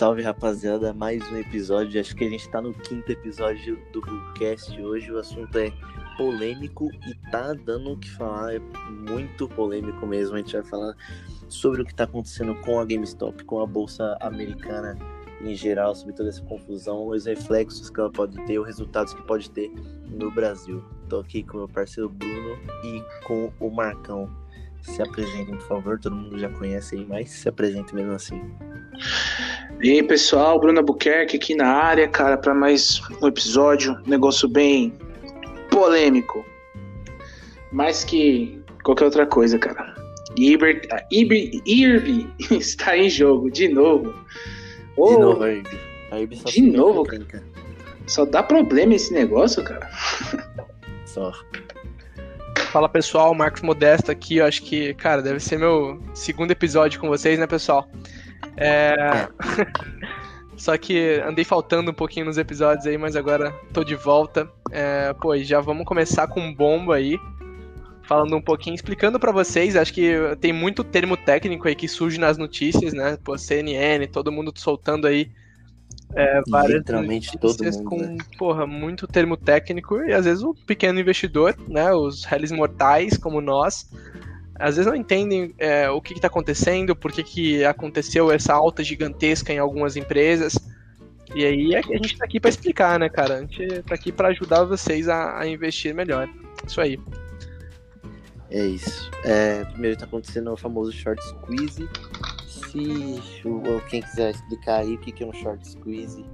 Salve rapaziada, mais um episódio. Acho que a gente tá no quinto episódio do Bookcast hoje. O assunto é polêmico e tá dando o que falar, é muito polêmico mesmo. A gente vai falar sobre o que tá acontecendo com a GameStop, com a bolsa americana em geral, sobre toda essa confusão, os reflexos que ela pode ter, os resultados que pode ter no Brasil. Tô aqui com meu parceiro Bruno e com o Marcão. Se apresentem, por favor. Todo mundo já conhece aí, mas se apresente mesmo assim. E aí, pessoal, Bruno Albuquerque aqui na área, cara, para mais um episódio, negócio bem polêmico. Mais que qualquer outra coisa, cara. Iber, Iber, Irby está em jogo, de novo. De novo, a Irby. A Irby só de novo, cara. Só dá problema esse negócio, cara. Só. Fala pessoal, Marcos Modesto aqui. Eu acho que, cara, deve ser meu segundo episódio com vocês, né, pessoal? É... Só que andei faltando um pouquinho nos episódios aí, mas agora tô de volta. É, pô, já vamos começar com bomba aí. Falando um pouquinho, explicando para vocês, acho que tem muito termo técnico aí que surge nas notícias, né? Pô, CNN, todo mundo soltando aí é, Literalmente todo mundo. com, né? porra, muito termo técnico e às vezes o pequeno investidor, né? Os réis mortais como nós, às vezes não entendem é, o que está acontecendo, por que, que aconteceu essa alta gigantesca em algumas empresas. E aí a gente tá aqui para explicar, né, cara? A gente tá aqui para ajudar vocês a, a, investir melhor. Isso aí. É isso. É, primeiro tá acontecendo o famoso short squeeze. Se o, quem quiser explicar aí o que, é um short squeeze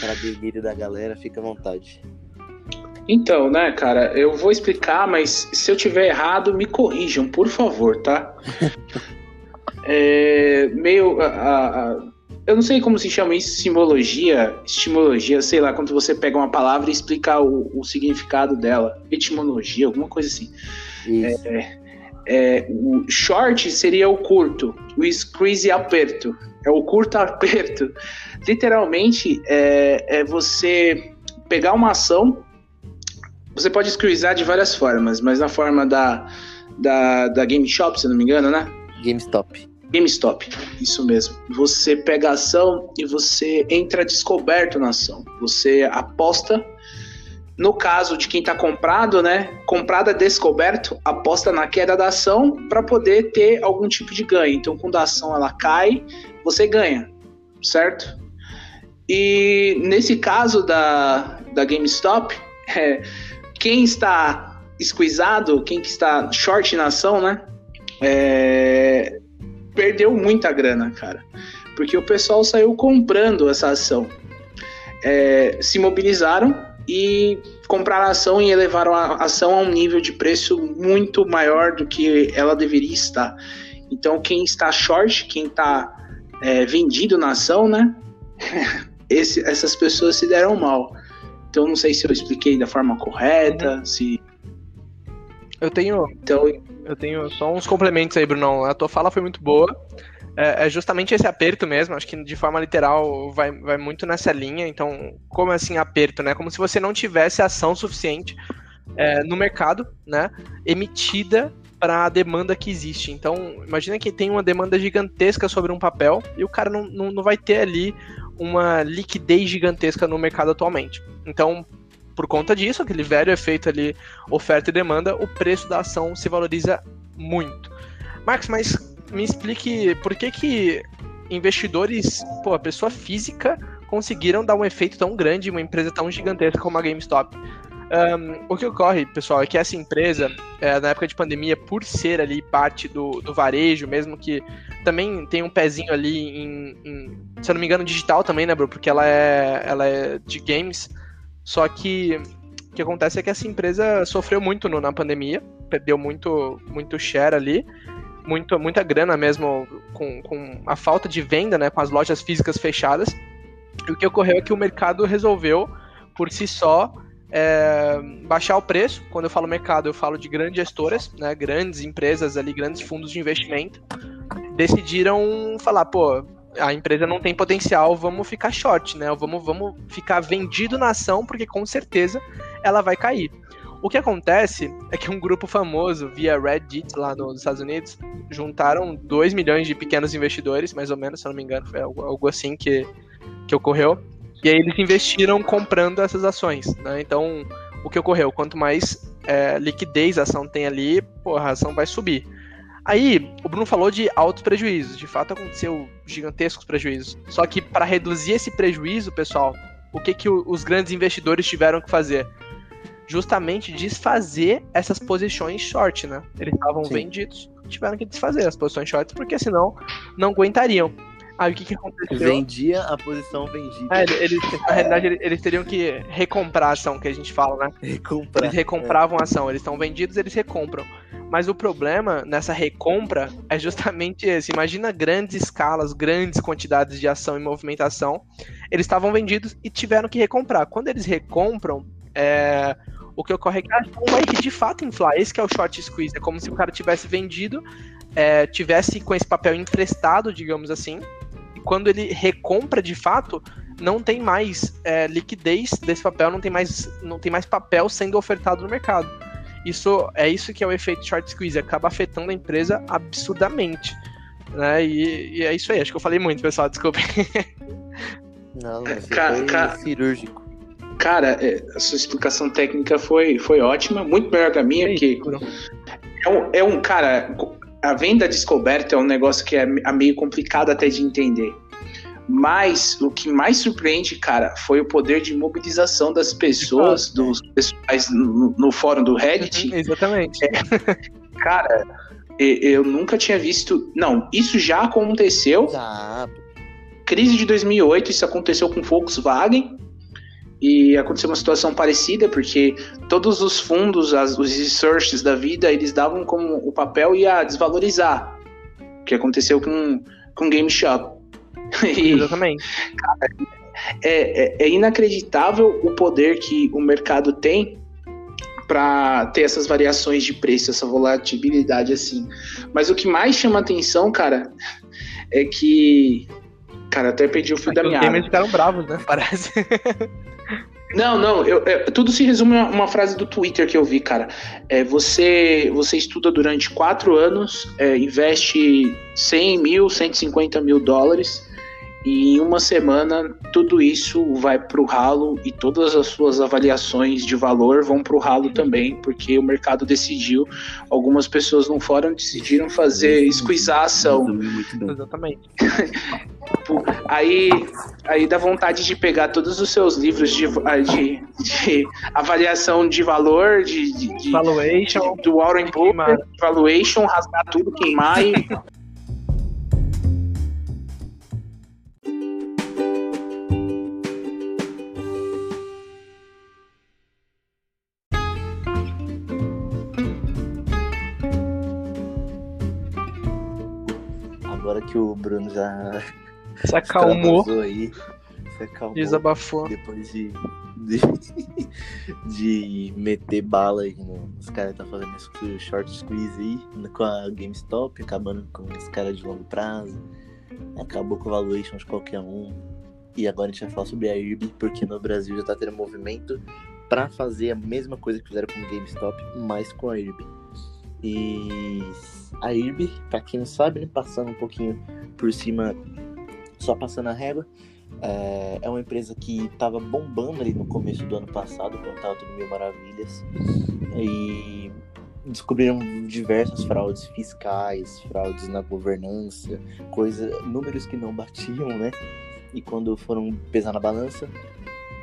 para delírio da galera, fica à vontade. Então, né, cara, eu vou explicar, mas se eu tiver errado, me corrijam, por favor, tá? é, meio. A, a, eu não sei como se chama isso, simbologia, estimologia, sei lá, quando você pega uma palavra e explica o, o significado dela. Etimologia, alguma coisa assim. É, é, o short seria o curto, o squeeze aperto. É o curto aperto. Literalmente, é, é você pegar uma ação você pode squeezar de várias formas, mas na forma da, da, da GameStop, se não me engano, né? GameStop. GameStop, isso mesmo. Você pega a ação e você entra descoberto na ação. Você aposta. No caso de quem está comprado, né? Comprada descoberto, aposta na queda da ação para poder ter algum tipo de ganho. Então, quando a ação ela cai, você ganha, certo? E nesse caso da, da GameStop, é, quem está squeezado, quem que está short na ação, né? É, perdeu muita grana, cara. Porque o pessoal saiu comprando essa ação. É, se mobilizaram e compraram a ação e elevaram a ação a um nível de preço muito maior do que ela deveria estar. Então, quem está short, quem está é, vendido na ação, né? Esse, essas pessoas se deram mal. Então não sei se eu expliquei da forma correta, uhum. se. Eu tenho. Então... Eu tenho só uns complementos aí, Brunão. A tua fala foi muito boa. É, é, justamente esse aperto mesmo, acho que de forma literal vai, vai muito nessa linha. Então, como assim aperto, né? Como se você não tivesse ação suficiente é, no mercado, né? Emitida para a demanda que existe. Então, imagina que tem uma demanda gigantesca sobre um papel e o cara não, não, não vai ter ali uma liquidez gigantesca no mercado atualmente. Então, por conta disso, aquele velho efeito ali, oferta e demanda, o preço da ação se valoriza muito. Marcos, mas me explique por que que investidores, pô, a pessoa física conseguiram dar um efeito tão grande em uma empresa tão gigantesca como a GameStop. Um, o que ocorre, pessoal, é que essa empresa, é, na época de pandemia, por ser ali parte do, do varejo, mesmo que também tem um pezinho ali em, em, se eu não me engano, digital também, né, bro? Porque ela é, ela é de games. Só que o que acontece é que essa empresa sofreu muito no, na pandemia, perdeu muito, muito share ali, muito, muita grana mesmo com, com a falta de venda, né, com as lojas físicas fechadas. E o que ocorreu é que o mercado resolveu, por si só, é, baixar o preço. Quando eu falo mercado, eu falo de grandes gestoras, né, grandes empresas ali, grandes fundos de investimento, decidiram falar, pô, a empresa não tem potencial, vamos ficar short, né? Vamos, vamos ficar vendido na ação, porque com certeza ela vai cair. O que acontece é que um grupo famoso, via Reddit lá nos Estados Unidos, juntaram 2 milhões de pequenos investidores, mais ou menos, se eu não me engano, foi algo, assim que, que ocorreu. E aí eles investiram comprando essas ações, né? Então, o que ocorreu? Quanto mais é, liquidez a ação tem ali, porra, a ação vai subir. Aí, o Bruno falou de altos prejuízos. De fato, aconteceu gigantescos prejuízos. Só que para reduzir esse prejuízo, pessoal, o que, que os grandes investidores tiveram que fazer? Justamente desfazer essas posições short, né? Eles estavam vendidos, tiveram que desfazer as posições shorts, porque senão não aguentariam. Aí o que, que aconteceu? Vendia a posição vendida. É, eles, na realidade, eles teriam que recomprar a ação, que a gente fala, né? Recomprar. Eles recompravam a ação, eles estão vendidos, eles recompram. Mas o problema nessa recompra é justamente esse. Imagina grandes escalas, grandes quantidades de ação e movimentação. Eles estavam vendidos e tiveram que recomprar. Quando eles recompram, é, o que ocorre é que a ação vai de fato inflar. Esse que é o short squeeze. É como se o cara tivesse vendido, é, tivesse com esse papel emprestado, digamos assim, quando ele recompra de fato, não tem mais é, liquidez desse papel, não tem mais, não tem mais papel sendo ofertado no mercado. Isso é isso que é o efeito short squeeze, acaba afetando a empresa absurdamente. Né? E, e é isso aí, acho que eu falei muito, pessoal, desculpe. Não, mas foi cirúrgico. Cara, é, a sua explicação técnica foi, foi ótima, muito melhor que a minha, que é um, é um cara, a venda descoberta é um negócio que é, é meio complicado até de entender. Mas o que mais surpreende, cara, foi o poder de mobilização das pessoas, dos pessoais no, no fórum do Reddit. Uhum, exatamente. É, cara, eu nunca tinha visto. Não, isso já aconteceu. Tá. Crise de 2008, isso aconteceu com Volkswagen. E aconteceu uma situação parecida, porque todos os fundos, as, os researches da vida, eles davam como o papel ia desvalorizar. O que aconteceu com, com Game Shop. E, Exatamente. Cara, é, é, é inacreditável o poder que o mercado tem para ter essas variações de preço, essa volatilidade assim. Mas o que mais chama atenção, cara, é que. Cara, até perdi o fio é da minha. Os gamers ficaram bravos, né? Parece. Não, não, eu, eu, tudo se resume a uma frase do Twitter que eu vi, cara. É, você, você estuda durante quatro anos, é, investe 100 mil, 150 mil dólares e em uma semana, tudo isso vai para o ralo e todas as suas avaliações de valor vão para o ralo também, porque o mercado decidiu. Algumas pessoas no fórum decidiram fazer esquização. Exatamente. aí, aí dá vontade de pegar todos os seus livros de, de, de avaliação de valor, de, de, de valuation, do Warren Buffett, valuation, rasgar tudo, queimar e que o Bruno já se acalmou. Aí, se acalmou desabafou. Depois de, de, de meter bala aí nos caras que tá fazendo esse short squeeze aí com a GameStop, acabando com os caras de longo prazo. Acabou com o valuation de qualquer um. E agora a gente vai falar sobre a IRB, porque no Brasil já tá tendo movimento para fazer a mesma coisa que fizeram com o GameStop, mas com a IRB. E a IRB, para quem não sabe, né, passando um pouquinho por cima, só passando a régua, é, é uma empresa que estava bombando ali no começo do ano passado, quando estava mil maravilhas, e descobriram diversas fraudes fiscais, fraudes na governança, coisa, números que não batiam, né? E quando foram pesar na balança,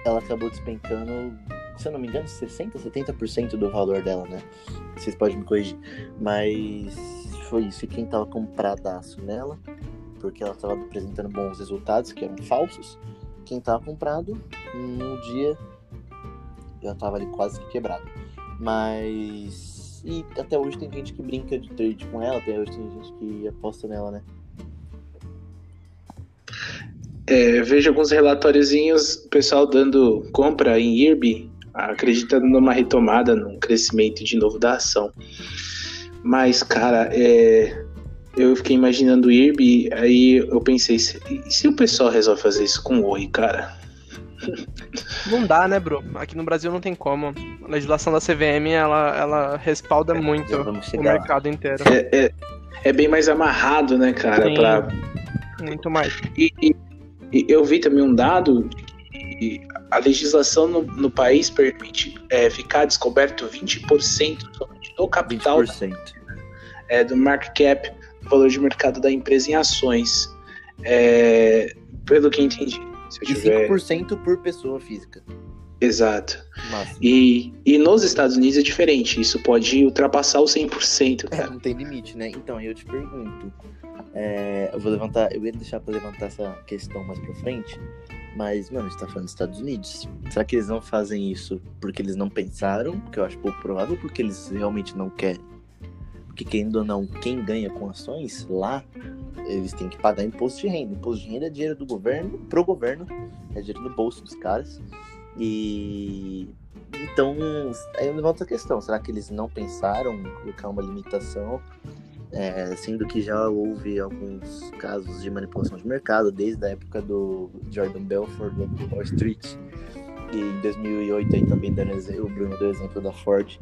ela acabou despencando se eu não me engano, 60%, 70% do valor dela, né? Vocês podem me corrigir. Mas foi isso. E quem tava compradaço nela, porque ela tava apresentando bons resultados, que eram falsos, quem tava comprado, no dia já tava ali quase que quebrado. Mas. E até hoje tem gente que brinca de trade com ela, até hoje tem gente que aposta nela, né? É, vejo alguns relatóriozinhos, pessoal dando compra em IRB acreditando numa retomada, num crescimento de novo da ação. Mas, cara, é, eu fiquei imaginando o IRB, aí eu pensei, se, se o pessoal resolve fazer isso com o Oi, cara? Não dá, né, Bru? Aqui no Brasil não tem como. A legislação da CVM, ela, ela respalda é, muito o mercado inteiro. É, é, é, bem mais amarrado, né, cara? Sim, pra... Muito mais. E, e, e, eu vi também um dado que a legislação no, no país permite é, ficar descoberto 20% somente do capital 20%. É, do market cap, do valor de mercado da empresa em ações. É, pelo que entendi. Se eu tiver... E 5% por pessoa física. Exato. E, e nos Estados Unidos é diferente. Isso pode ultrapassar o 100%. Cara. É, não tem limite, né? Então, eu te pergunto. É, eu vou levantar. Eu ia deixar pra levantar essa questão mais pra frente. Mas, mano, a gente tá falando dos Estados Unidos. Será que eles não fazem isso porque eles não pensaram? Que eu acho pouco provável, porque eles realmente não querem. Porque, querendo ou não, quem ganha com ações lá, eles têm que pagar imposto de renda. Imposto de renda é dinheiro do governo, pro governo, é dinheiro no bolso dos caras. E. Então, aí levanto a questão: será que eles não pensaram em colocar uma limitação? É, sendo que já houve alguns casos de manipulação de mercado, desde a época do Jordan Belfort do Wall Street. E em 2008 aí também dando o Bruno deu exemplo da Ford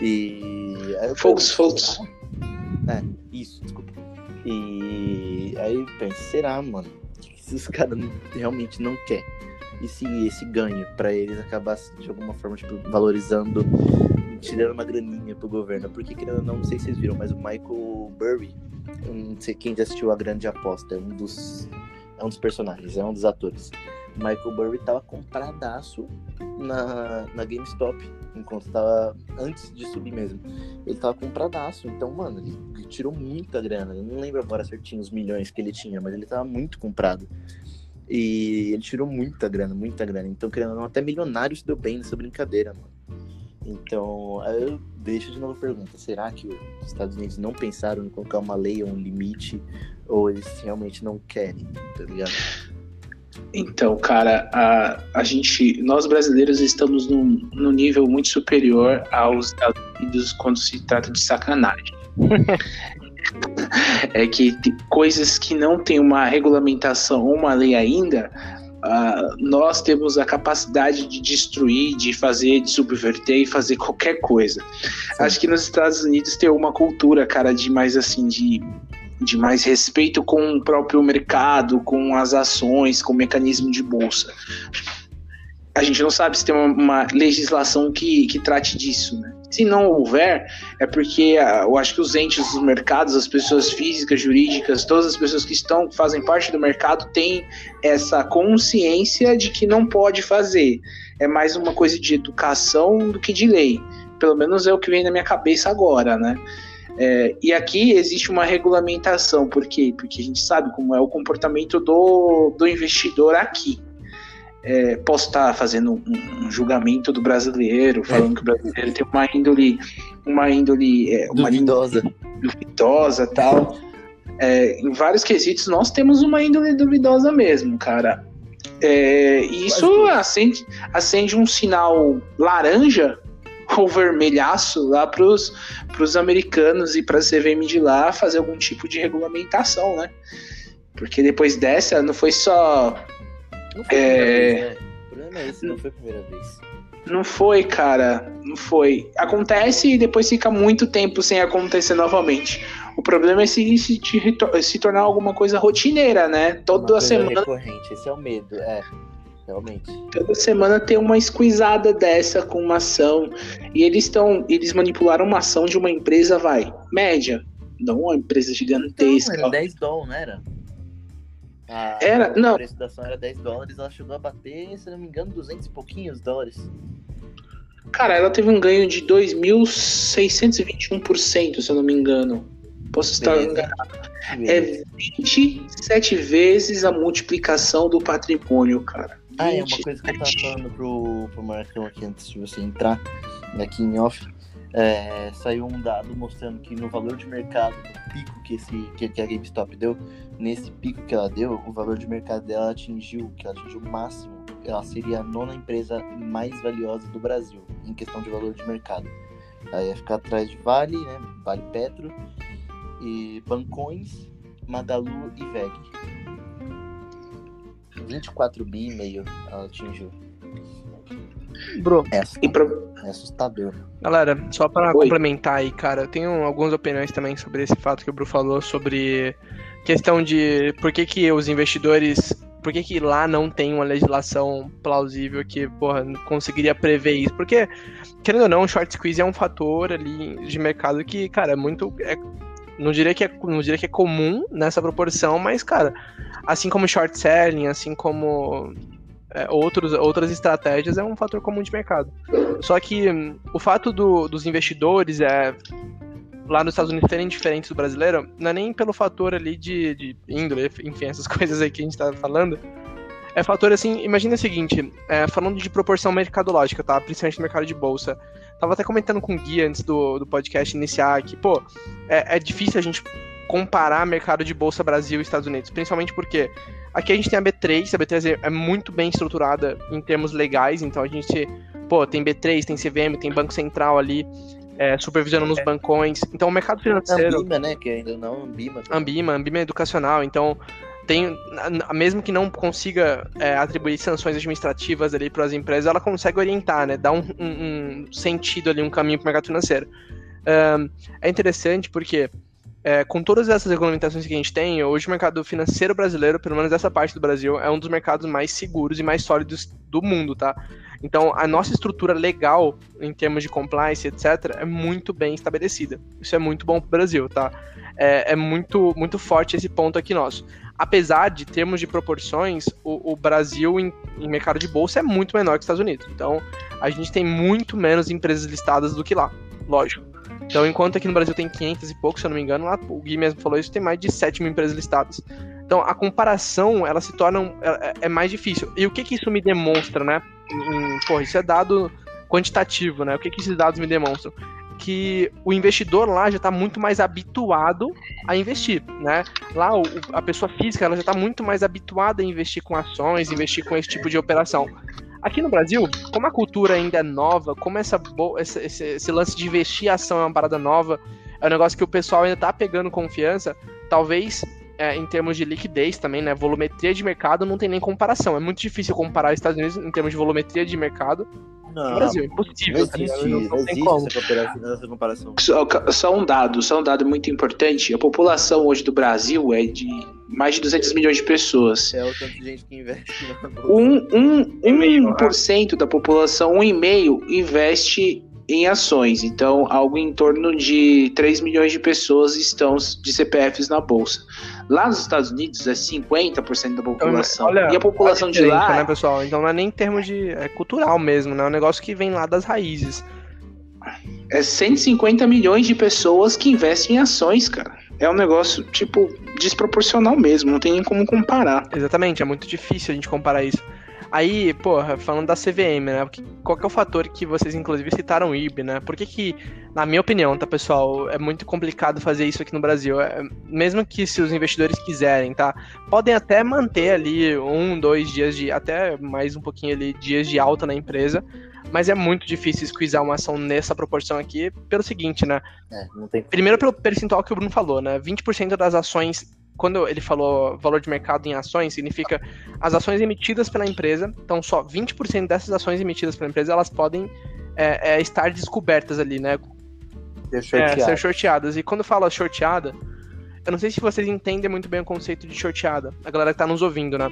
e. Folks, Folks. É, isso, desculpa. E aí eu penso, será, mano? Se os caras realmente não quer E se esse ganho para eles acabasse de alguma forma, tipo, valorizando, tirando uma graninha pro governo? Porque, querendo não, não sei se vocês viram, mas o Michael Burry, não sei quem já assistiu A Grande Aposta, é um dos, é um dos personagens, é um dos atores. Michael Burry tava compradaço na, na GameStop, enquanto tava antes de subir mesmo. Ele tava compradaço, então, mano, ele tirou muita grana. Eu não lembro agora certinho os milhões que ele tinha, mas ele tava muito comprado. E ele tirou muita grana, muita grana. Então, querendo ou não, até milionário se deu bem nessa brincadeira, mano. Então, eu deixo de novo a pergunta: será que os Estados Unidos não pensaram em colocar uma lei ou um limite? Ou eles realmente não querem, tá ligado? Então, cara, a, a gente, nós brasileiros estamos num, num nível muito superior aos Estados Unidos quando se trata de sacanagem. é que coisas que não tem uma regulamentação ou uma lei ainda, uh, nós temos a capacidade de destruir, de fazer, de subverter e fazer qualquer coisa. Sim. Acho que nos Estados Unidos tem uma cultura, cara, de mais assim, de de mais respeito com o próprio mercado, com as ações, com o mecanismo de bolsa. A gente não sabe se tem uma, uma legislação que, que trate disso, né? Se não houver, é porque ah, eu acho que os entes dos mercados, as pessoas físicas, jurídicas, todas as pessoas que estão, fazem parte do mercado, têm essa consciência de que não pode fazer. É mais uma coisa de educação do que de lei. Pelo menos é o que vem na minha cabeça agora, né? É, e aqui existe uma regulamentação, por quê? Porque a gente sabe como é o comportamento do, do investidor aqui. É, posso estar fazendo um, um, julgamento do brasileiro, falando que o brasileiro tem uma índole, uma índole, é, uma duvidosa, duvidosa tal. É, em vários quesitos nós temos uma índole duvidosa mesmo, cara. É, e isso acende, acende um sinal laranja ou vermelhaço lá para os americanos e para a CVM de lá fazer algum tipo de regulamentação, né? Porque depois dessa não foi só. Não foi é... vez, né? O problema é esse, não foi a primeira vez. Não foi, cara. Não foi. Acontece e depois fica muito tempo sem acontecer novamente. O problema é se, se, se tornar alguma coisa rotineira, né? Toda semana. Recorrente, esse é o medo, é realmente. Toda semana tem uma esquisada dessa com uma ação. E eles estão. Eles manipularam uma ação de uma empresa, vai, média. Não uma empresa gigantesca. Então, era 10 dólares, não era? A, era, não. O preço da ação era 10 dólares, ela chegou a bater, se não me engano, 200 e pouquinhos dólares. Cara, ela teve um ganho de 2.621%, se eu não me engano. Posso estar enganado. É 27 vezes a multiplicação do patrimônio, cara. Ah, é uma coisa que eu tava falando pro, pro Marcão aqui antes de você entrar aqui em off. É, saiu um dado mostrando que no valor de mercado, no pico que, esse, que, que a GameStop deu, nesse pico que ela deu, o valor de mercado dela atingiu, que ela atingiu o máximo. Ela seria a nona empresa mais valiosa do Brasil, em questão de valor de mercado. Ela ia ficar atrás de Vale, né? Vale Petro, e Bancões, Magalu e VEG. 24 bi e meio ela atingiu. Bro, é, pro... é assustador. Galera, só para complementar aí, cara, eu tenho algumas opiniões também sobre esse fato que o Bru falou sobre questão de por que, que os investidores. Por que, que lá não tem uma legislação plausível que, porra, conseguiria prever isso? Porque, querendo ou não, o short squeeze é um fator ali de mercado que, cara, é muito. É, não, diria que é, não diria que é comum nessa proporção, mas, cara, assim como short selling, assim como é, outros, outras estratégias, é um fator comum de mercado. Só que hum, o fato do, dos investidores é lá nos Estados Unidos serem diferentes do brasileiro, não é nem pelo fator ali de, de índole, enfim, essas coisas aí que a gente tá falando. É fator assim, imagina o seguinte, é, falando de proporção mercadológica, tá? Principalmente no mercado de bolsa. Tava até comentando com o Gui antes do, do podcast iniciar que, pô, é, é difícil a gente comparar mercado de bolsa Brasil e Estados Unidos, principalmente porque aqui a gente tem a B3, a B3 é muito bem estruturada em termos legais, então a gente, pô, tem B3, tem CVM, tem Banco Central ali, é, supervisionando nos é. bancões. Então o mercado financeiro. Ambima, né? Que ainda não, Ambima. Ambima, Ambima é educacional. Então, tem, mesmo que não consiga é, atribuir sanções administrativas ali para as empresas, ela consegue orientar, né? Dar um, um, um sentido ali, um caminho para o mercado financeiro. Um, é interessante porque é, com todas essas regulamentações que a gente tem, hoje o mercado financeiro brasileiro, pelo menos essa parte do Brasil, é um dos mercados mais seguros e mais sólidos do mundo, tá? Então, a nossa estrutura legal, em termos de compliance, etc., é muito bem estabelecida. Isso é muito bom para o Brasil, tá? É, é, muito, muito forte esse ponto aqui nosso. Apesar de termos de proporções, o, o Brasil em, em mercado de bolsa é muito menor que os Estados Unidos. Então, a gente tem muito menos empresas listadas do que lá, lógico. Então, enquanto aqui no Brasil tem 500 e pouco, se eu não me engano, lá o Gui mesmo falou isso, tem mais de 7 mil empresas listadas. Então, a comparação, ela se torna é, é mais difícil. E o que que isso me demonstra, né? Porra, isso é dado quantitativo, né? O que que esses dados me demonstram? Que o investidor lá já está muito mais habituado a investir, né? Lá o, a pessoa física ela já está muito mais habituada a investir com ações, investir com esse tipo de operação. Aqui no Brasil, como a cultura ainda é nova, como essa, esse, esse, esse lance de investir ação é uma parada nova, é um negócio que o pessoal ainda tá pegando confiança, talvez é, em termos de liquidez também, né? Volumetria de mercado não tem nem comparação. É muito difícil comparar os Estados Unidos em termos de volumetria de mercado não, no Brasil. É impossível. Não tá existe, não, não existe essa comparação. Só, só, um dado, só um dado muito importante. A população hoje do Brasil é de mais de 200 milhões de pessoas. É o tanto de gente que investe Um, um, um, um por cento da população, um e meio, investe em ações. Então, algo em torno de 3 milhões de pessoas estão de CPFs na bolsa. Lá nos Estados Unidos é 50% da população. Então, olha, e a população a de lá. Né, pessoal? Então não é nem em termos de. É cultural mesmo, né? É um negócio que vem lá das raízes. É 150 milhões de pessoas que investem em ações, cara é um negócio, tipo, desproporcional mesmo, não tem nem como comparar. Exatamente, é muito difícil a gente comparar isso. Aí, porra, falando da CVM, né? Qual que é o fator que vocês, inclusive, citaram o IB, né? Por que que, na minha opinião, tá, pessoal, é muito complicado fazer isso aqui no Brasil? É, mesmo que se os investidores quiserem, tá? Podem até manter ali um, dois dias de, até mais um pouquinho ali, dias de alta na empresa, mas é muito difícil squeezar uma ação nessa proporção aqui, pelo seguinte, né? É, tem... Primeiro pelo percentual que o Bruno falou, né? 20% das ações, quando ele falou valor de mercado em ações, significa as ações emitidas pela empresa, então só 20% dessas ações emitidas pela empresa, elas podem é, é, estar descobertas ali, né? Ser, é, ser shorteadas. E quando fala shorteada, eu não sei se vocês entendem muito bem o conceito de shorteada, a galera que tá nos ouvindo, né?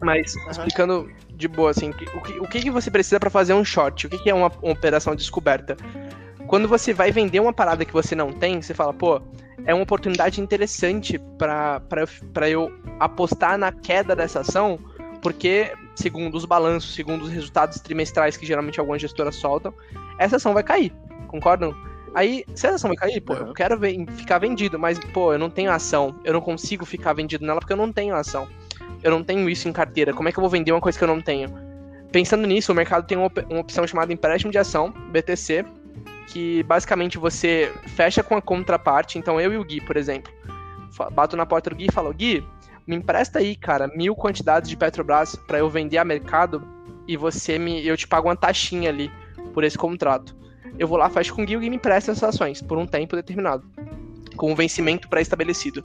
Mas, uhum. explicando de boa, assim, o que, o que você precisa para fazer um short? O que é uma, uma operação descoberta? Quando você vai vender uma parada que você não tem, você fala, pô, é uma oportunidade interessante para eu apostar na queda dessa ação, porque, segundo os balanços, segundo os resultados trimestrais que geralmente algumas gestoras soltam, essa ação vai cair. Concordam? Aí, se essa ação vai cair, pô, eu quero ver, ficar vendido, mas, pô, eu não tenho ação. Eu não consigo ficar vendido nela porque eu não tenho ação eu não tenho isso em carteira, como é que eu vou vender uma coisa que eu não tenho? Pensando nisso, o mercado tem uma, uma opção chamada empréstimo de ação, BTC, que basicamente você fecha com a contraparte, então eu e o Gui, por exemplo, bato na porta do Gui e falo, Gui, me empresta aí, cara, mil quantidades de Petrobras para eu vender a mercado e você me, eu te pago uma taxinha ali por esse contrato. Eu vou lá, fecho com o Gui e o Gui me empresta essas ações por um tempo determinado, com um vencimento pré-estabelecido.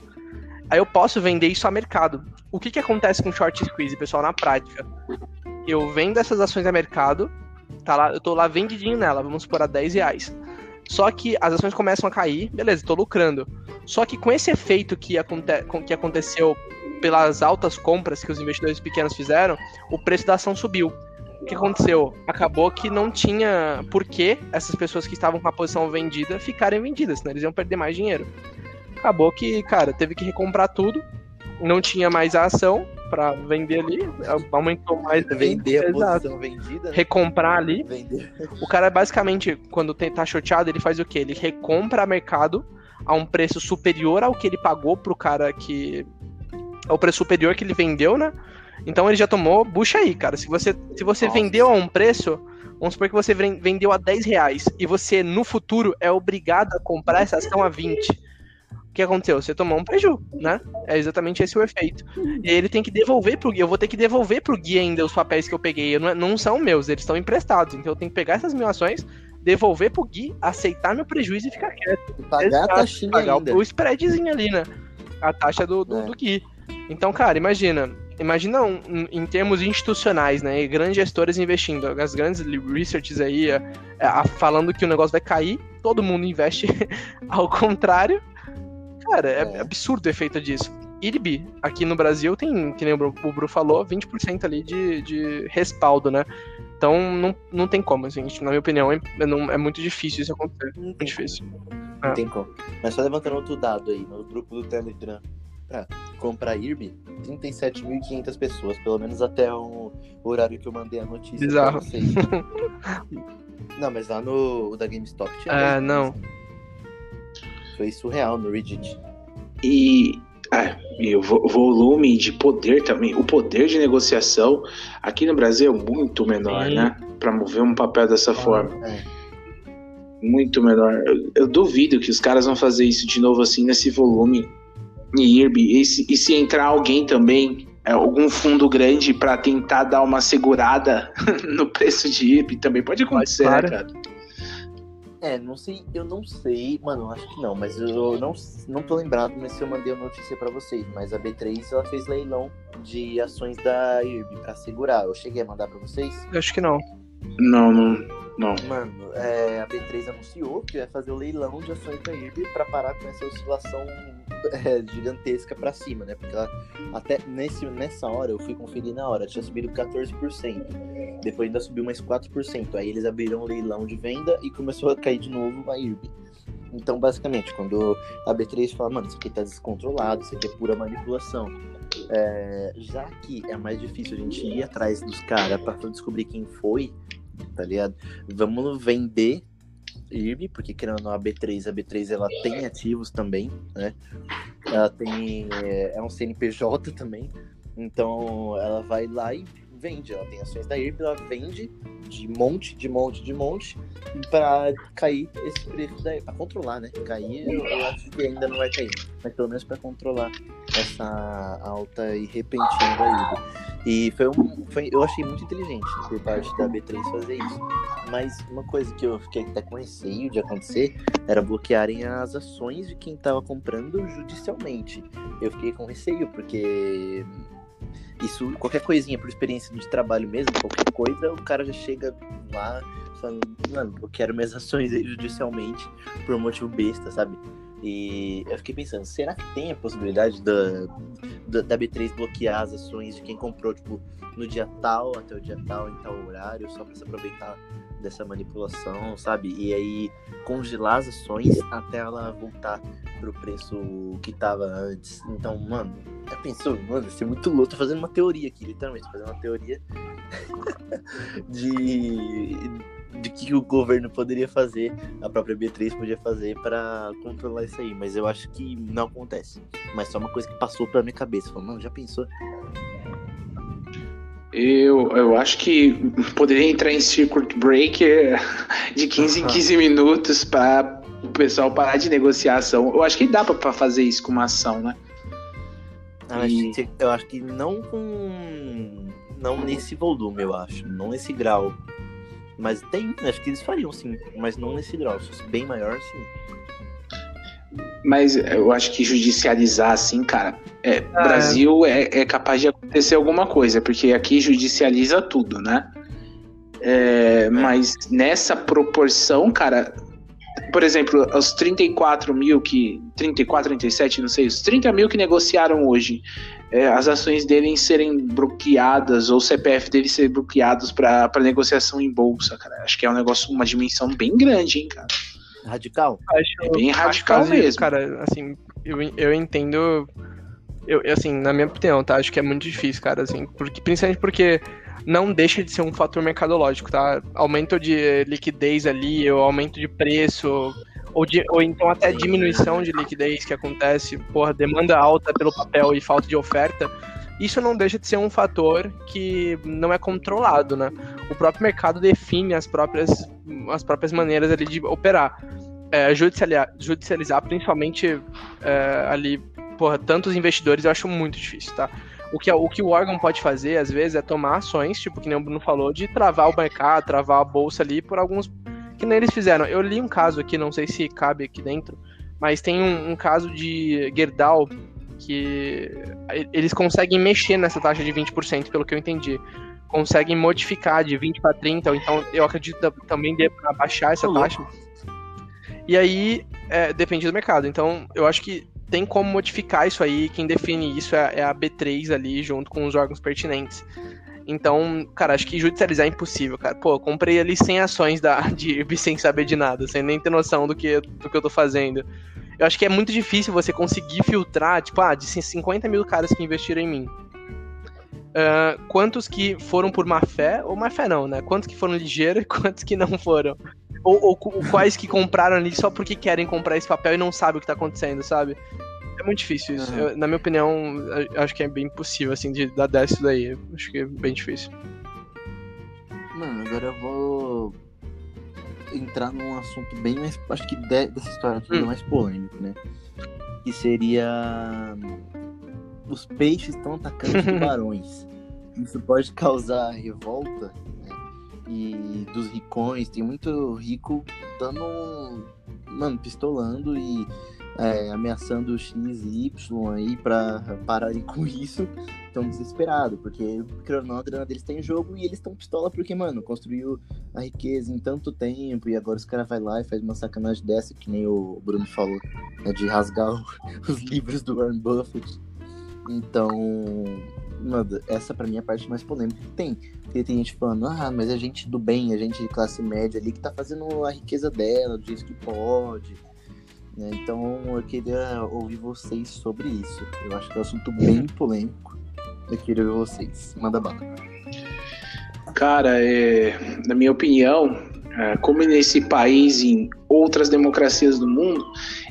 Aí eu posso vender isso a mercado. O que, que acontece com short squeeze, pessoal, na prática? Eu vendo essas ações a mercado, tá lá, eu tô lá vendidinho nela, vamos supor a 10 reais. Só que as ações começam a cair, beleza, tô lucrando. Só que com esse efeito que, aconte que aconteceu pelas altas compras que os investidores pequenos fizeram, o preço da ação subiu. O que aconteceu? Acabou que não tinha por que essas pessoas que estavam com a posição vendida ficarem vendidas, senão eles iam perder mais dinheiro. Acabou que, cara, teve que recomprar tudo, não tinha mais a ação para vender ali, aumentou mais. Vender a posição vendida. Né? Recomprar ali. Vender. O cara basicamente, quando tá shorteado, ele faz o quê? Ele recompra mercado a um preço superior ao que ele pagou pro cara que. ao preço superior que ele vendeu, né? Então ele já tomou, bucha aí, cara. Se você, se você Nossa. vendeu a um preço, vamos supor que você vendeu a 10 reais e você no futuro é obrigado a comprar essa ação a 20 que aconteceu? Você tomou um preju, né? É exatamente esse o efeito. E ele tem que devolver pro guia. Eu vou ter que devolver pro guia ainda os papéis que eu peguei. Eu não, não são meus, eles estão emprestados. Então eu tenho que pegar essas mil ações, devolver pro Gui, aceitar meu prejuízo e ficar quieto. Pagar Exato, a taxinha pagar ainda. o spreadzinho ali, né? A taxa do, do, é. do Gui. Então, cara, imagina. Imagina um, em termos institucionais, né? Grandes gestores investindo. As grandes researches aí é, é, falando que o negócio vai cair, todo mundo investe ao contrário. Cara, é, é. absurdo o efeito disso. IRB, aqui no Brasil tem, que nem o Bru falou, 20% ali de, de respaldo, né? Então não, não tem como, assim, na minha opinião, é, não, é muito difícil isso acontecer. Não muito difícil. Não é. tem como. Mas só levantando outro dado aí, no grupo do Telegram, pra comprar IRB, 37.500 pessoas, pelo menos até o horário que eu mandei a notícia Bizarro. não, mas lá no da GameStop tinha. Ah, não. Foi surreal no Reddit. E, ah, e o volume de poder também, o poder de negociação aqui no Brasil é muito menor, Sim. né? Para mover um papel dessa ah, forma. É. Muito menor. Eu, eu, duvido que os caras vão fazer isso de novo assim nesse volume em IRB. E se, e se entrar alguém também, é, algum fundo grande para tentar dar uma segurada no preço de IRB, também pode acontecer, né, cara? É, não sei, eu não sei, mano, acho que não, mas eu não, não tô lembrado, mas se eu mandei a notícia para vocês, mas a B3 ela fez leilão de ações da IRB para segurar. Eu cheguei a mandar para vocês? Eu acho que não. Não, não, não. Mano, é, a B3 anunciou que vai fazer o leilão de ações da IRB para parar com essa oscilação é, gigantesca para cima, né? Porque ela, até nesse, nessa hora, eu fui conferir na hora, tinha subido 14%. Depois ainda subiu mais 4%. Aí eles abriram o leilão de venda e começou a cair de novo a IRB. Então, basicamente, quando a B3 fala, mano, isso aqui tá descontrolado, isso aqui é pura manipulação. É, já que é mais difícil a gente ir atrás dos caras para descobrir quem foi, tá ligado? Vamos vender IRB, porque querendo não, a B3, a B3 ela tem ativos também, né? Ela tem. É, é um CNPJ também. Então ela vai lá e vende. Ela tem ações da IRB, ela vende de monte, de monte, de monte, para cair esse preço daí, para controlar, né? Cair, eu, acho que ainda não vai cair, mas pelo menos para controlar essa alta e repentina da IRB. E foi um, foi, eu achei muito inteligente por parte da B3 fazer isso. Mas uma coisa que eu fiquei até com receio de acontecer era bloquearem as ações de quem estava comprando judicialmente. Eu fiquei com receio, porque isso, qualquer coisinha por experiência de trabalho mesmo, qualquer coisa, o cara já chega lá falando, mano, eu quero minhas ações judicialmente por um motivo besta, sabe? E eu fiquei pensando, será que tem a possibilidade da, da, da, B3 bloquear as ações de quem comprou, tipo, no dia tal, até o dia tal, em tal horário, só pra se aproveitar dessa manipulação, sabe? E aí congelar as ações até ela voltar pro preço que tava antes. Então, mano, já pensou? Mano, isso é muito louco. Tô fazendo uma teoria aqui, literalmente. Tô fazendo uma teoria de, de que o governo poderia fazer, a própria B3 podia fazer para controlar isso aí. Mas eu acho que não acontece. Mas só uma coisa que passou pela minha cabeça. Falei, mano, já pensou? Eu, eu acho que poderia entrar em circuit breaker de 15 em 15 minutos para o pessoal parar de negociar a ação. Eu acho que dá para fazer isso com uma ação, né? Eu, e... acho que, eu acho que não com. Não nesse volume, eu acho. Não nesse grau. Mas tem, acho que eles fariam sim, mas não nesse grau. Se fosse bem maior, sim. Mas eu acho que judicializar, assim, cara, é, ah, Brasil é. é. capaz de acontecer alguma coisa, porque aqui judicializa tudo, né? É, mas nessa proporção, cara, por exemplo, os 34 mil que. 34, 37, não sei, os 30 mil que negociaram hoje, é, as ações dele serem bloqueadas, ou o CPF dele ser bloqueados para negociação em bolsa, cara. Acho que é um negócio, uma dimensão bem grande, hein, cara. Radical? Acho, é bem radical mesmo. Cara, assim, eu, eu entendo. Eu, assim, na minha opinião, tá? Acho que é muito difícil, cara, assim, porque, principalmente porque não deixa de ser um fator mercadológico, tá? Aumento de liquidez ali, ou aumento de preço, ou, de, ou então até diminuição de liquidez que acontece, porra, demanda alta pelo papel e falta de oferta, isso não deixa de ser um fator que não é controlado, né? O próprio mercado define as próprias, as próprias maneiras ali de operar. É, judicializar, judicializar, principalmente é, ali, porra, tantos investidores, eu acho muito difícil, tá? O que, o que o órgão pode fazer, às vezes, é tomar ações, tipo, que nem o Bruno falou, de travar o mercado, travar a bolsa ali por alguns. Que nem eles fizeram. Eu li um caso aqui, não sei se cabe aqui dentro, mas tem um, um caso de Gerdau que eles conseguem mexer nessa taxa de 20%, pelo que eu entendi. Conseguem modificar de 20 para 30, ou então eu acredito também dê para baixar essa taxa. E aí é, depende do mercado. Então eu acho que tem como modificar isso aí. Quem define isso é, é, a B3 ali, junto com os órgãos pertinentes. Então, cara, acho que judicializar é impossível, cara. Pô, comprei ali 100 ações da, de IRB sem saber de nada, sem nem ter noção do que, do que eu tô fazendo. Eu acho que é muito difícil você conseguir filtrar, tipo, ah, de 50 mil caras que investiram em mim. Uh, quantos que foram por má fé, ou má fé não, né? Quantos que foram ligeiros e quantos que não foram. Ou, ou, quais que compraram ali só porque querem comprar esse papel e não sabem o que tá acontecendo, sabe? É muito difícil isso. Uhum. Eu, na minha opinião, acho que é bem impossível, assim, de dar 10 isso daí. Acho que é bem difícil. Mano, agora eu vou entrar num assunto bem mais. Acho que dessa história aqui hum. mais polêmico, né? Que seria. Os peixes estão atacando os tubarões. Isso pode causar revolta e dos ricões, tem muito rico dando, mano, pistolando e é, ameaçando o X e Y aí pra pararem com isso, estão desesperados, porque não, a deles tem tá jogo e eles estão pistola porque, mano, construiu a riqueza em tanto tempo e agora os caras vai lá e faz uma sacanagem dessa, que nem o Bruno falou, né, de rasgar os livros do Warren Buffett. Então, mano, essa pra mim é a parte mais polêmica que tem. Porque tem gente falando, ah, mas a é gente do bem, a gente de classe média ali que tá fazendo a riqueza dela, do jeito que pode. Né? Então eu queria ouvir vocês sobre isso. Eu acho que é um assunto bem polêmico. Eu queria ouvir vocês. Manda bala. Cara, é, na minha opinião, é, como nesse país e em outras democracias do mundo,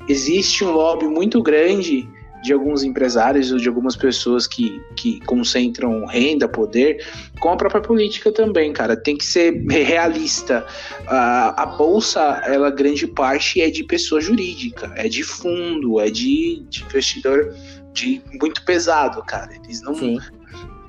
existe um lobby muito grande de alguns empresários ou de algumas pessoas que, que concentram renda, poder, com a própria política também, cara. Tem que ser realista. A, a bolsa, ela grande parte é de pessoa jurídica, é de fundo, é de, de investidor de muito pesado, cara. Eles não,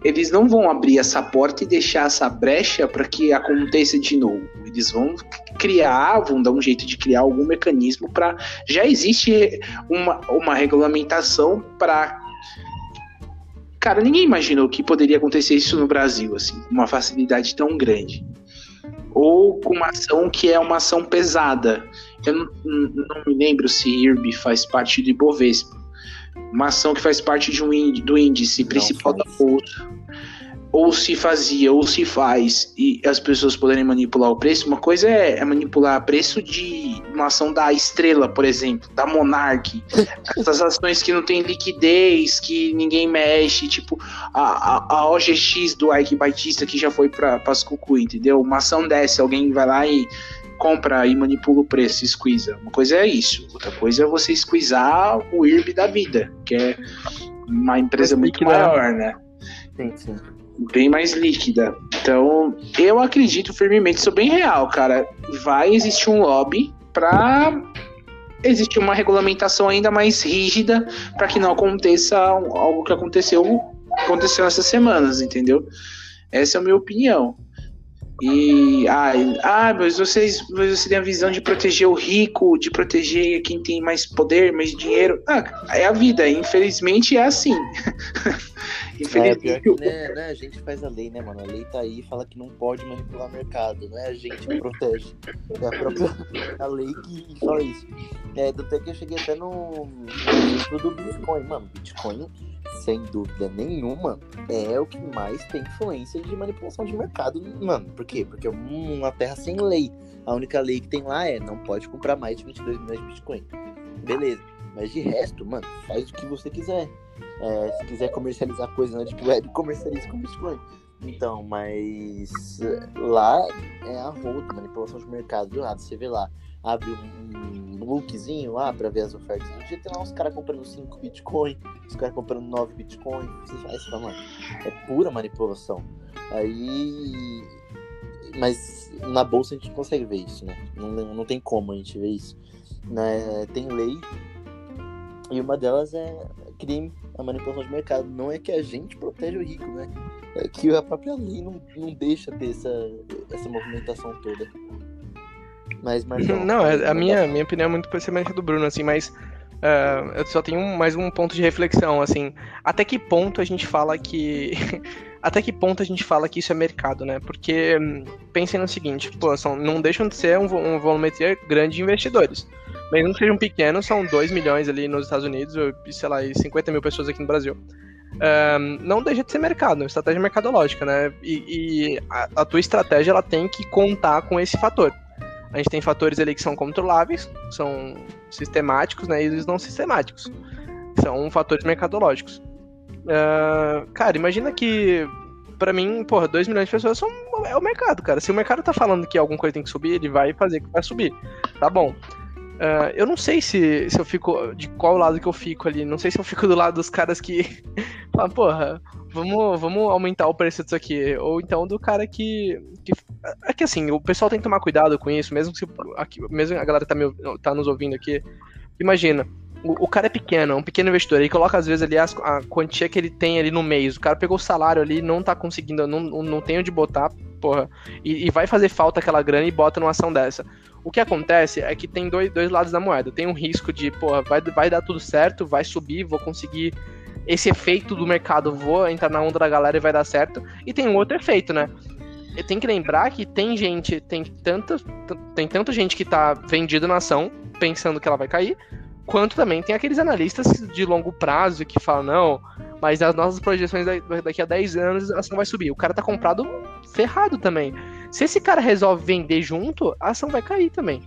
eles não vão abrir essa porta e deixar essa brecha para que aconteça de novo. Eles vão criar, vão dar um jeito de criar algum mecanismo para. Já existe uma, uma regulamentação para. Cara, ninguém imaginou que poderia acontecer isso no Brasil, assim, uma facilidade tão grande. Ou com uma ação que é uma ação pesada. Eu não, não me lembro se IRB faz parte do Ibovespa uma ação que faz parte de um índice, do índice principal da bolsa, ou se fazia, ou se faz, e as pessoas poderem manipular o preço, uma coisa é, é manipular o preço de uma ação da Estrela, por exemplo, da Monarch, essas ações que não tem liquidez, que ninguém mexe, tipo a, a, a OGX do Ike Batista que já foi para as Cucu, entendeu? Uma ação dessa, alguém vai lá e compra e manipula o preço, squeeza. Uma coisa é isso, outra coisa é você squeezar o IRB da vida, que é uma empresa mais muito líquida. maior, né? Sim, sim. Bem mais líquida. Então, eu acredito firmemente, sou bem real, cara. Vai existir um lobby para existir uma regulamentação ainda mais rígida para que não aconteça algo que aconteceu aconteceu essas semanas, entendeu? Essa é a minha opinião. E ah, ah, mas vocês, você tem a visão de proteger o rico, de proteger quem tem mais poder, mais dinheiro. Ah, é a vida, infelizmente é assim. infelizmente. É, né, né, a gente faz a lei, né, mano? A lei tá aí fala que não pode manipular o mercado, não é a gente que protege. É a própria a lei que fala isso. É, até que eu cheguei até no, no do Bitcoin, mano. Bitcoin sem dúvida nenhuma, é o que mais tem influência de manipulação de mercado, mano. Por quê? Porque é uma terra sem lei. A única lei que tem lá é não pode comprar mais de 22 milhões de Bitcoin. Beleza. Mas de resto, mano, faz o que você quiser. É, se quiser comercializar coisa na Deep Web, comercialize com Bitcoin. Então, mas lá é a roda, manipulação de mercado. Do lado, você vê lá, abre um, lookzinho lá pra ver as ofertas do dia, tem lá uns caras comprando 5 Bitcoin, os caras comprando 9 Bitcoin. Você faz isso, mano. É pura manipulação. Aí. Mas na bolsa a gente consegue ver isso, né? Não, não tem como a gente ver isso. Né? Tem lei, e uma delas é crime, a manipulação de mercado. Não é que a gente protege o rico, né? É que a própria lei não, não deixa ter essa, essa movimentação toda. Mas, Marcão, Não, é, a minha, minha opinião é muito semelhante do Bruno, assim, mas uh, eu só tenho mais um ponto de reflexão, assim. Até que ponto a gente fala que. até que ponto a gente fala que isso é mercado, né? Porque pensem no seguinte, pô, são, não deixam de ser um, um volumetria grande de investidores. Mesmo que sejam pequenos, são 2 milhões ali nos Estados Unidos, sei lá, e 50 mil pessoas aqui no Brasil. Um, não deixa de ser mercado, estratégia mercadológica, né? E, e a, a, tua estratégia ela tem que contar com esse fator. A gente tem fatores ali que são controláveis, são sistemáticos, né? E os não sistemáticos. São fatores mercadológicos. Uh, cara, imagina que, para mim, porra, 2 milhões de pessoas são, é o mercado, cara. Se o mercado tá falando que alguma coisa tem que subir, ele vai fazer que vai subir. Tá bom. Uh, eu não sei se, se eu fico. De qual lado que eu fico ali. Não sei se eu fico do lado dos caras que. Falam, porra, vamos, vamos aumentar o preço disso aqui. Ou então do cara que, que. É que assim, o pessoal tem que tomar cuidado com isso, mesmo se aqui, mesmo a galera tá, me, tá nos ouvindo aqui. Imagina, o, o, cara é pequeno, é um pequeno investidor, ele coloca às vezes ali as, a quantia que ele tem ali no mês. O cara pegou o salário ali, não tá conseguindo, não, não tem onde botar, porra, e, e vai fazer falta aquela grana e bota numa ação dessa. O que acontece é que tem dois, dois lados da moeda. Tem um risco de, porra, vai, vai dar tudo certo, vai subir, vou conseguir esse efeito do mercado, vou entrar na onda da galera e vai dar certo. E tem um outro efeito, né? Tem que lembrar que tem gente, tem tanta, tem tanta gente que tá vendida na ação, pensando que ela vai cair, quanto também tem aqueles analistas de longo prazo que falam, não, mas as nossas projeções daqui a 10 anos a ação vai subir. O cara tá comprado ferrado também. Se esse cara resolve vender junto, a ação vai cair também.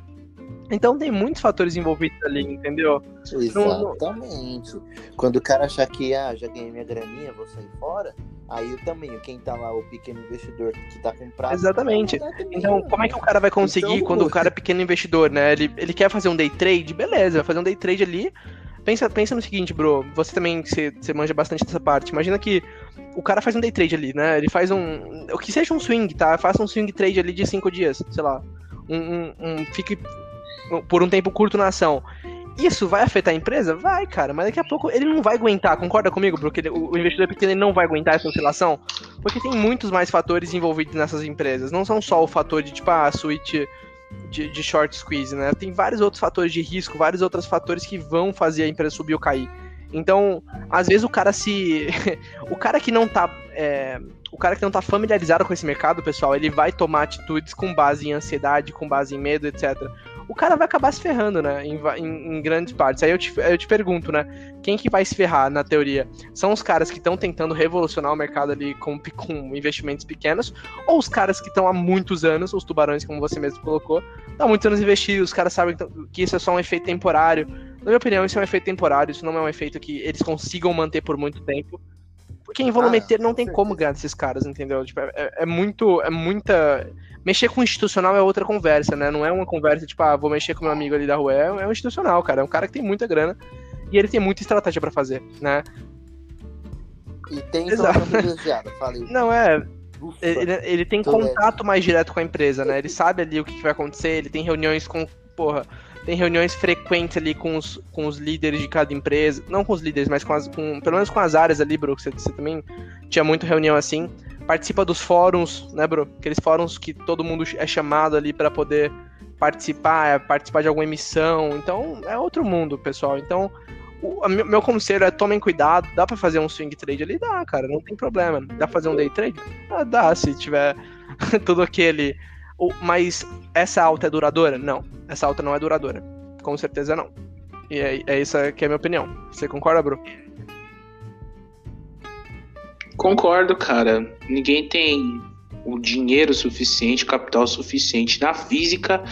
Então tem muitos fatores envolvidos ali, entendeu? Exatamente. Não... Quando o cara achar que ah, já ganhei minha graninha, vou sair fora, aí eu também, quem tá lá, o pequeno investidor que tá comprado. Exatamente. Tá então, como é que o cara vai conseguir então, quando o cara é pequeno investidor, né? Ele, ele quer fazer um day trade, beleza, vai fazer um day trade ali. Pensa, pensa no seguinte, bro, você também você, você manja bastante dessa parte. Imagina que o cara faz um day trade ali, né? Ele faz um. O que seja um swing, tá? Faça um swing trade ali de cinco dias, sei lá. Um, um, um, fique por um tempo curto na ação. Isso vai afetar a empresa? Vai, cara, mas daqui a pouco ele não vai aguentar, concorda comigo? Porque o investidor pequeno não vai aguentar essa oscilação? Porque tem muitos mais fatores envolvidos nessas empresas. Não são só o fator de, tipo, ah, a switch de, de short squeeze, né? Tem vários outros fatores de risco, vários outros fatores que vão fazer a empresa subir ou cair. Então, às vezes o cara se. o cara que não tá. É... O cara que não tá familiarizado com esse mercado, pessoal, ele vai tomar atitudes com base em ansiedade, com base em medo, etc o cara vai acabar se ferrando, né? Em, em, em, grandes partes. Aí eu te, eu te pergunto, né? Quem que vai se ferrar na teoria? São os caras que estão tentando revolucionar o mercado ali com, com investimentos pequenos, ou os caras que estão há muitos anos, os tubarões, como você mesmo colocou, há muitos anos investidos, os caras sabem que isso é só um efeito temporário. Na minha opinião, isso é um efeito temporário, isso não é um efeito que eles consigam manter por muito tempo. Porque em volumeter ah, não tem como ganhar desses caras, entendeu? Tipo, é, é, muito. É muita mexer com institucional é outra conversa, né? Não é uma conversa tipo, ah, vou mexer com meu amigo ali da rua. É, é um institucional, cara. É um cara que tem muita grana e ele tem muita estratégia para fazer, né? E tem Exato. falei. Não, é. Ele, ele, tem contato mais direto com a empresa, né? Ele sabe ali o que, que vai acontecer, ele tem reuniões com. Porra, tem reuniões frequentes ali com os, com os líderes de cada empresa. Não com os líderes, mas com as. Com, pelo menos com as áreas ali, Brook. Você, você também tinha muita reunião assim participa dos fóruns, né, bro? Aqueles fóruns que todo mundo é chamado ali para poder participar, é, participar de alguma emissão. Então, é outro mundo, pessoal. Então, o meu conselho é tomem cuidado. Dá para fazer um swing trade ali? Dá, cara, não tem problema. Dá pra fazer um day trade? Ah, dá, se tiver tudo aquele. Mas essa alta é duradoura? Não. Essa alta não é duradoura. Com certeza não. E é, é isso que é a minha opinião. Você concorda, Bro? Concordo, cara. Ninguém tem o dinheiro suficiente, capital suficiente na física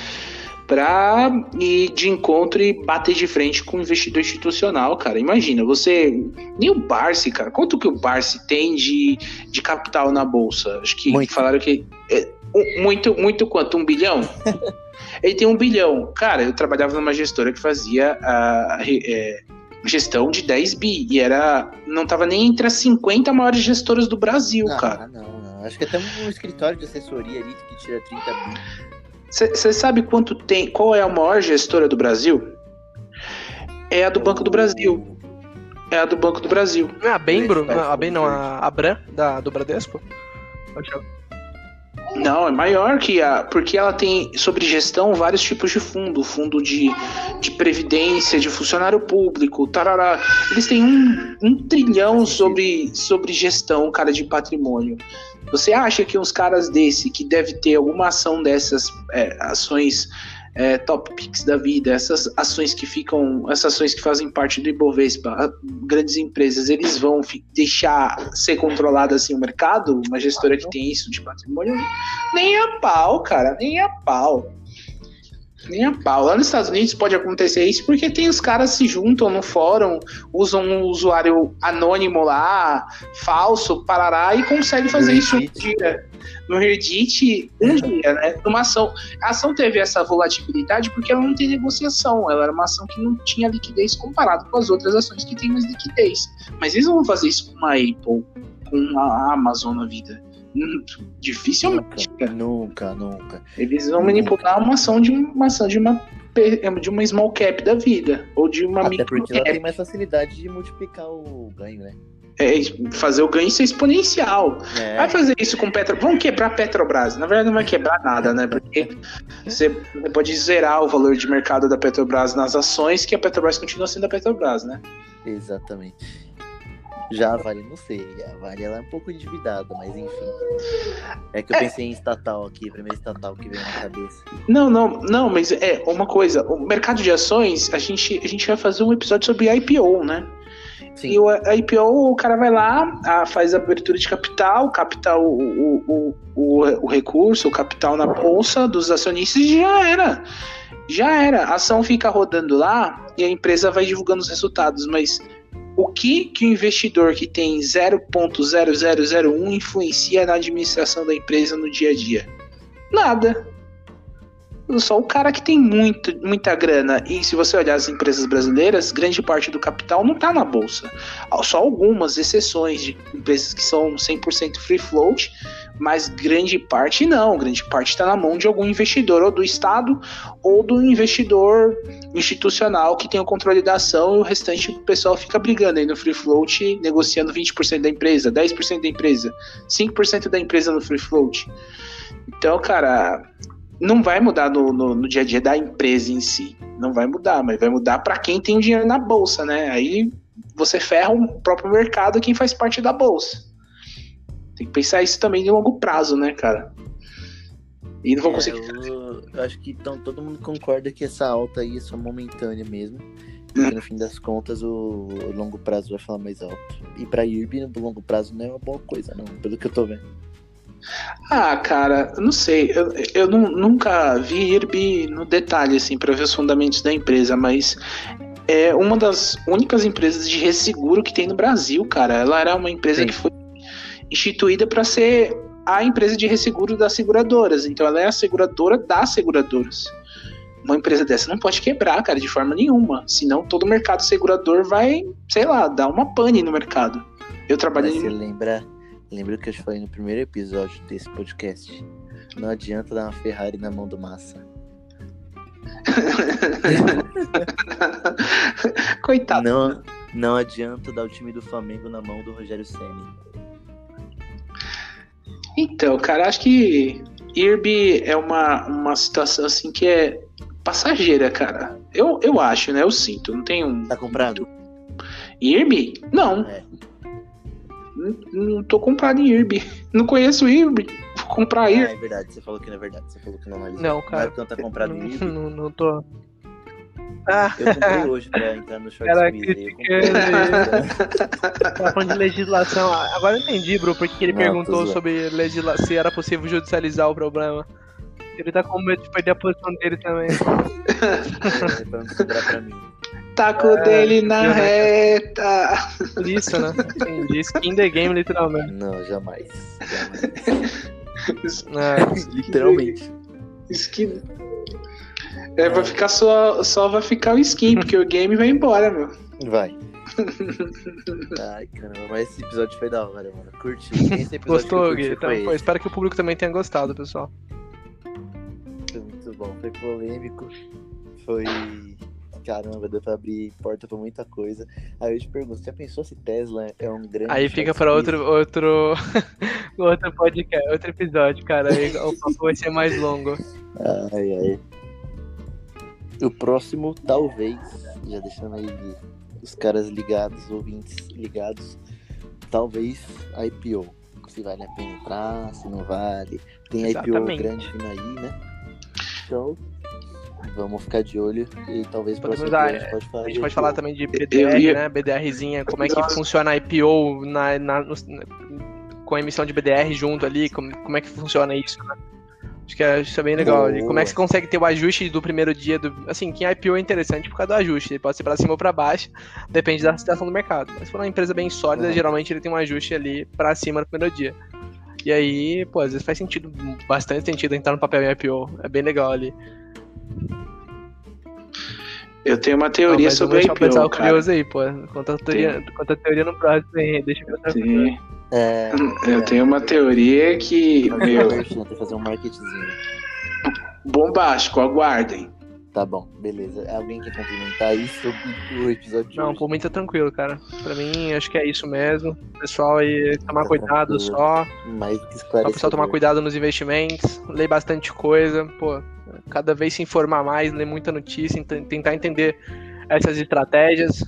para ir de encontro e bater de frente com um investidor institucional, cara. Imagina, você. Nem o Barsi, cara. Quanto que o Barsi tem de, de capital na bolsa? Acho que muito. falaram que. É, muito, muito quanto? Um bilhão? Ele tem um bilhão. Cara, eu trabalhava numa gestora que fazia a, a, é, gestão de 10 bi. E era. Não tava nem entre as 50 maiores gestoras do Brasil, não, cara. Não, não. Acho que até um escritório de assessoria ali que tira 30 bi. Você sabe quanto tem. Qual é a maior gestora do Brasil? É a do Banco do Brasil. É a do Banco do Brasil. Não é a Bem, Bruno? A Bem não, a, a Bran da, do Bradesco? Não, é maior que a. Porque ela tem sobre gestão vários tipos de fundo. Fundo de, de previdência, de funcionário público, tarará. Eles têm um, um trilhão sobre, sobre gestão, cara, de patrimônio. Você acha que uns caras desse, que deve ter alguma ação dessas é, ações é, top picks da vida, essas ações que ficam, essas ações que fazem parte do Ibovespa, grandes empresas, eles vão deixar ser controlado assim o mercado? Uma gestora que tem isso de patrimônio? Nem a pau, cara, nem a pau. Nem a pau. Lá nos Estados Unidos pode acontecer isso porque tem os caras se juntam no fórum, usam um usuário anônimo lá, falso, parará, e conseguem fazer isso um dia. No Reddit, um dia, né? Uma ação. A ação teve essa volatilidade porque ela não tem negociação. Ela era uma ação que não tinha liquidez comparado com as outras ações que têm mais liquidez. Mas eles não vão fazer isso com a Apple, com a Amazon na vida. Dificilmente. Nunca, nunca, nunca. Eles vão nunca. manipular uma ação de uma ação de uma de uma small cap da vida ou de uma Até micro porque cap. ela tem mais facilidade de multiplicar o ganho, né? É, fazer o ganho ser exponencial. É. Vai fazer isso com Petrobras. Vamos quebrar Petrobras. Na verdade, não vai quebrar nada, né? Porque você pode zerar o valor de mercado da Petrobras nas ações, que a Petrobras continua sendo a Petrobras, né? Exatamente. Já a Vale, não sei. A Vale ela é um pouco endividada, mas enfim. É que eu é. pensei em estatal aqui, primeiro estatal que veio na cabeça. Não, não, não, mas é uma coisa. O mercado de ações, a gente, a gente vai fazer um episódio sobre IPO, né? Sim. E o IPO, o cara vai lá, faz a abertura de capital, capital o, o, o, o recurso, o capital na bolsa dos acionistas e já era. Já era. A ação fica rodando lá e a empresa vai divulgando os resultados, mas o que, que o investidor que tem 0.0001 influencia na administração da empresa no dia a dia? Nada. Só o cara que tem muito, muita grana. E se você olhar as empresas brasileiras, grande parte do capital não está na bolsa. Só algumas exceções de empresas que são 100% free float, mas grande parte não. Grande parte está na mão de algum investidor, ou do Estado, ou do investidor institucional que tem o controle da ação e o restante o pessoal fica brigando aí no free float, negociando 20% da empresa, 10% da empresa, 5% da empresa no free float. Então, cara, não vai mudar no, no, no, dia a dia da empresa em si. Não vai mudar, mas vai mudar para quem tem dinheiro na bolsa, né? Aí você ferra o próprio mercado quem faz parte da bolsa. Tem que pensar isso também de longo prazo, né, cara? E não vou é, conseguir. Eu, eu, acho que então todo mundo concorda que essa alta aí é só momentânea mesmo. Porque no fim das contas o, o longo prazo vai falar mais alto. E pra IRB no longo prazo não é uma boa coisa, não, pelo que eu tô vendo. Ah, cara, não sei. Eu, eu não, nunca vi IRB no detalhe, assim, para ver os fundamentos da empresa, mas é uma das únicas empresas de resseguro que tem no Brasil, cara. Ela era uma empresa Sim. que foi instituída para ser a empresa de resseguro das seguradoras. Então ela é a seguradora das seguradoras. Uma empresa dessa não pode quebrar, cara, de forma nenhuma. Senão todo o mercado segurador vai, sei lá, dar uma pane no mercado. Eu trabalhei. Você em... lembra, lembra que eu te falei no primeiro episódio desse podcast? Não adianta dar uma Ferrari na mão do Massa. Coitado. Não, não adianta dar o time do Flamengo na mão do Rogério Ceni. Então, cara, acho que IRB é uma, uma situação assim que é passageira, cara. Eu, eu acho, né? Eu sinto. Não tenho um. Tá comprado? IRB? Não. É. Não, não tô comprado em IRB. Não conheço IRB. Vou comprar ah, IRB. é verdade, você falou que não é verdade. Você falou que não analisou. Não, cara. Não tá comprado não, em IRB. Não, não tô. Eu comprei hoje pra entrar no short Cara, squeeze. Tá falando de legislação. Agora eu entendi, bro, porque ele Não, perguntou sobre legisla... se era possível judicializar o problema. Ele tá com medo de perder a posição dele também. É, pra não sobrar pra mim. Taco É, dele na reta. Isso, né? Entendi. Skin the game, literalmente. Não, jamais. jamais. É. Literalmente. Skin. É, vai ficar só, só vai ficar o skin, porque o game vai embora, meu. Vai. Ai, caramba, mas esse episódio foi da hora, mano. Curti. Esse episódio Gostou, Gui? Então, pô, espero que o público também tenha gostado, pessoal. Foi muito bom. Foi polêmico. Foi. Caramba, deu pra abrir porta pra muita coisa. Aí eu te pergunto, já pensou se Tesla é um grande. Aí fica squeeze? outro, outro, outro podcast, outro episódio, cara. Aí o papo vai ser mais longo. Ai, ai. O próximo, talvez, já deixando aí os caras ligados, ouvintes ligados, talvez a IPO. Se vale a pena entrar, se não vale. Tem a IPO Exatamente. grande vindo aí, né? Então, vamos ficar de olho e talvez Podemos próximo dar- a gente pode falar A gente de pode falar também de BDR, ia- né? BDRzinha, como é que funciona a IPO na, na- no- com a emissão de BDR junto ali, como, como é que funciona isso, né? Acho que é, isso é bem legal. E como é que você consegue ter o ajuste do primeiro dia? Do, assim, que a IPO é interessante por causa do ajuste. Ele pode ser pra cima ou pra baixo, depende da situação do mercado. Mas se for uma empresa bem sólida, Uhum. geralmente ele tem um ajuste ali pra cima no primeiro dia. E aí, pô, às vezes faz sentido, bastante sentido entrar no papel em IPO. É bem legal ali. Eu tenho uma Não, teoria eu sobre vou a IPO, cara. curioso aí, pô. Conta a teoria, conta a teoria no próximo aí. Deixa eu ver Sim. É, Eu tenho uma teoria que, meu, fazer um marketzinho. bombástico, aguardem. Tá bom, beleza. Alguém quer complementar isso sobre o episódio de Não, hoje? por mim tá tranquilo, cara. Pra mim, acho que é isso mesmo. Pessoal aí, tomar Tá cuidado tranquilo. só. Mais que Só o esclarecedor. pessoal tomar cuidado nos investimentos, ler bastante coisa, pô, cada vez se informar mais, ler muita notícia, ent- tentar entender essas estratégias.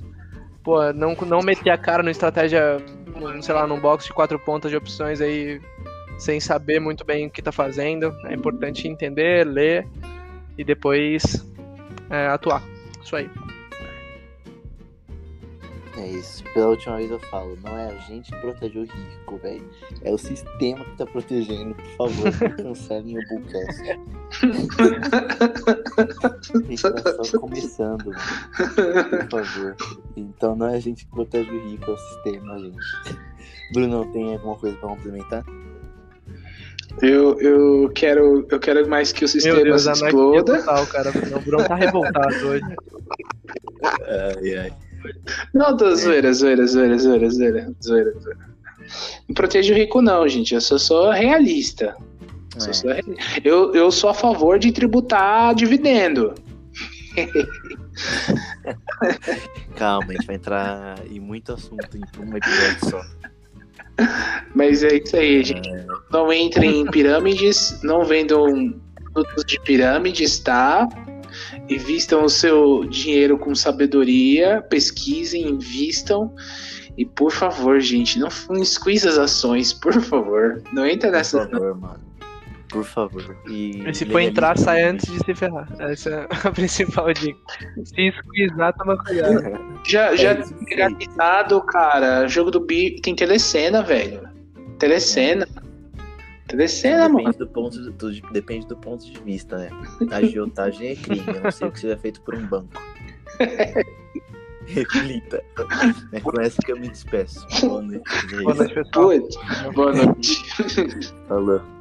Pô, não, não meter a cara numa estratégia, sei lá, num box de quatro pontas de opções aí, sem saber muito bem o que tá fazendo. É importante entender, ler e depois é, atuar. Isso aí. É isso. Pela última vez eu falo, não é a gente que protege o rico, velho. É o sistema que tá protegendo. Por favor, cancelem o Bullcast. A gente tá só começando, mano. Por favor. Então não é a gente que protege o rico, é o sistema, gente. Bruno, tem alguma coisa pra complementar? Eu, eu, quero, eu quero mais que o Meu sistema Deus, a anarquia exploda. total, cara. O Bruno tá revoltado hoje. Ai, ai. Não, tô zoeira, zoeira, zoeira, zoeira, zoeira, zoeira. Não protejo o rico, não, gente. Eu só sou realista. Só sou reali- Eu, eu sou a favor de tributar dividendo. Calma, a gente vai entrar em muito assunto em um episódio só. Mas é isso aí, gente. Não entrem em pirâmides, não vendam produtos de pirâmides, tá? Invistam o seu dinheiro com sabedoria, pesquisem, invistam. E por favor, gente, não, não as ações, por favor. Não entra Por nessa. favor, mano. Por favor. E, E se for entrar, legalize sai antes de se ferrar. Essa é a principal dica. Se squeezar, toma cuidado. Já, já É cara. Jogo do bi tem telecena, velho. Telecena. Telecena, mano. Depende do, ponto, do- depende do ponto de vista, né? Agiotagem é crime, a não sei o que seja feito por um banco. Reflita. É com essa que eu me despeço. Boa noite. Boa noite, pessoal. Boa noite. Falou.